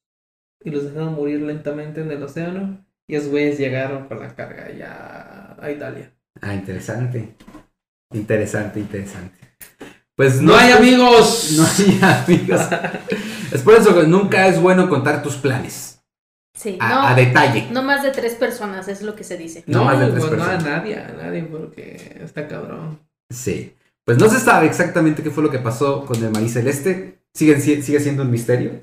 S3: y los dejaron morir lentamente en el océano Y esos güeyes llegaron con la carga ya a Italia.
S1: Ah, interesante. Interesante, interesante. Pues
S3: ¡No hay amigos!
S1: No hay (laughs) amigos. es por eso que nunca es bueno contar tus planes.
S2: Sí,
S1: A,
S2: no,
S1: a detalle.
S2: no más de tres personas, es lo que se dice.
S1: No
S3: No,
S1: más de tres
S3: pues no a
S1: personas.
S3: nadie, a nadie, porque está cabrón.
S1: Sí. Pues no se sabe exactamente qué fue lo que pasó con el maíz celeste. Sigue, si- sigue siendo un misterio.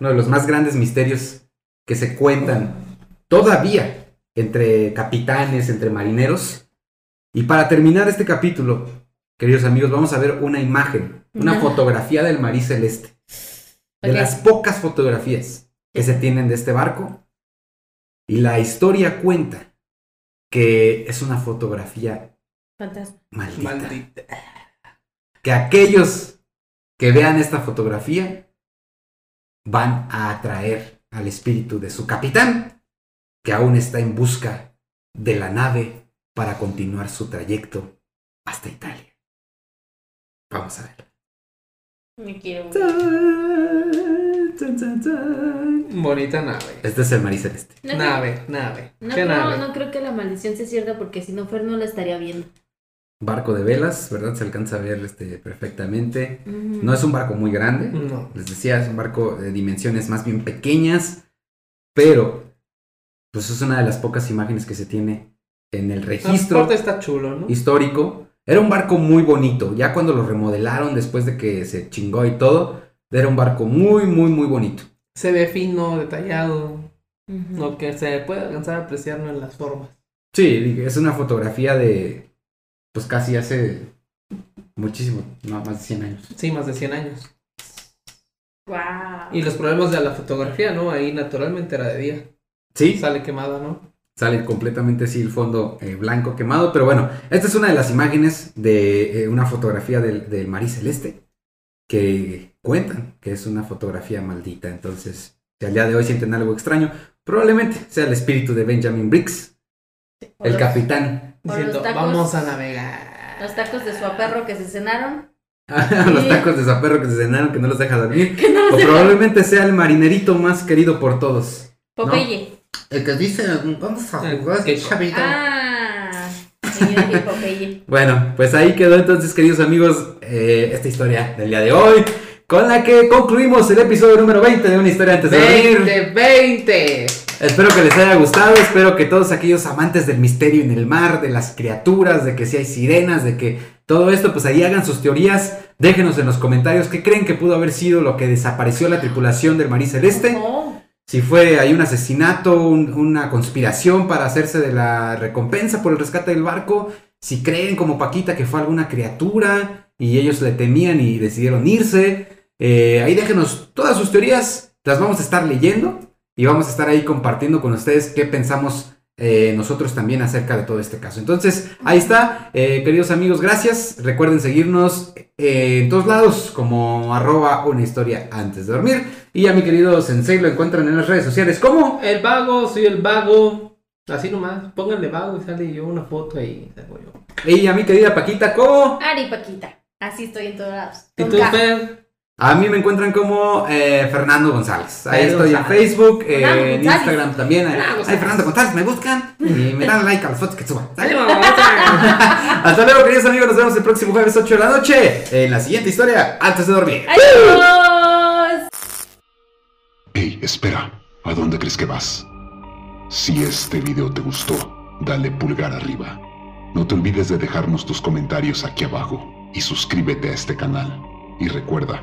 S1: Uno de los más grandes misterios que se cuentan todavía entre capitanes, entre marineros. Y para terminar este capítulo, queridos amigos, vamos a ver una imagen, una fotografía del maíz celeste. De las pocas fotografías que se tienen de este barco. Y la historia cuenta que es una fotografía
S2: Fantasma.
S1: maldita.
S3: Maldita.
S1: Que aquellos que vean esta fotografía van a atraer al espíritu de su capitán, que aún está en busca de la nave para continuar su trayecto hasta Italia. Vamos a ver.
S2: Me quiero.
S3: Bonita nave.
S1: Este es el maíz celeste.
S2: No,
S3: Nave, nave.
S2: No,
S3: ¿Qué
S2: no,
S3: nave?
S2: no creo que la maldición sea cierta porque si no, Fer no la estaría viendo.
S1: Barco de velas, ¿verdad? Se alcanza a ver este, perfectamente. No es un barco muy grande.
S3: No.
S1: Les decía, es un barco de dimensiones más bien pequeñas, pero pues es una de las pocas imágenes que se tiene en el registro
S3: Transporte está chulo, ¿no?
S1: histórico. Era un barco muy bonito, ya cuando lo remodelaron después de que se chingó y todo, era un barco muy, muy, muy bonito.
S3: Se ve fino, detallado. Lo que se puede alcanzar a apreciar ¿no? en las formas.
S1: Sí, es una fotografía de, pues casi hace muchísimo, no, más de 100 años.
S3: Sí, más de 100 años.
S2: Guau.
S3: Y los problemas de la fotografía, ¿no? Ahí naturalmente era de día.
S1: Sí,
S3: Sale quemada, ¿no?
S1: sale completamente así el fondo eh, blanco quemado, pero bueno, esta es una de las imágenes de eh, una fotografía del, del Marí Celeste que cuentan que es una fotografía maldita, entonces si al día de hoy sienten algo extraño, probablemente sea el espíritu de Benjamin Briggs, el
S2: los-
S1: capitán,
S3: Diciendo,
S2: tacos.
S3: vamos a navegar.
S2: Los tacos de su aperro que se cenaron. (laughs)
S1: los tacos de zaperro que se cenaron que no los deja dormir, (laughs) o
S2: deja-
S1: probablemente sea el marinerito más querido por todos.
S2: Popeye.
S1: El que dice, vamos a
S3: jugar,
S2: Ah. Yo dije Popeye.
S1: Bueno, pues ahí quedó entonces, queridos amigos, eh, esta historia del día de hoy, con la que concluimos el episodio número 20 de Una historia antes de dormir.
S3: 20, 20.
S1: Espero que les haya gustado, espero que todos aquellos amantes del misterio en el mar, de las criaturas, de que si hay sirenas, de que todo esto, pues ahí hagan sus teorías, déjenos en los comentarios qué creen que pudo haber sido lo que desapareció la tripulación del Marí Celeste.
S2: Oh.
S1: Si fue hay un asesinato, un- una conspiración para hacerse de la recompensa por el rescate del barco. Si creen como Paquita que fue alguna criatura y ellos le temían y decidieron irse. eh, ahí déjenos todas sus teorías. Las vamos a estar leyendo y vamos a estar ahí compartiendo con ustedes qué pensamos eh, nosotros también acerca de todo este caso. Entonces, ahí está. Eh, queridos amigos, gracias. Recuerden seguirnos eh, en todos lados como arroba una historia antes de dormir. Y a mi querido Sensei lo encuentran en las redes sociales como...
S3: El vago, soy el vago. Así nomás, pónganle vago y sale yo una foto ahí. salgo yo.
S1: Y a mi querida Paquita como...
S2: Ari Paquita. Así estoy en todos lados.
S3: ¿Y tú. Fer?
S1: A mí me encuentran como eh, Fernando González. Ahí estoy en. Facebook, eh,
S2: Fernando
S1: en
S2: González.
S1: Instagram también. Ahí,
S3: Fernando.
S1: Fernando González, me buscan y me dan like a las fotos que suba. ¿Sale?
S3: ¡Ánimo, vamos! (laughs)
S1: Hasta luego, queridos amigos. Nos vemos el próximo jueves 8 de la noche en la siguiente historia antes de dormir.
S2: ¡Adiós!
S4: Hey, espera, ¿a dónde crees que vas? Si este video te gustó, dale pulgar arriba. No te olvides de dejarnos tus comentarios aquí abajo y suscríbete a este canal. Y recuerda,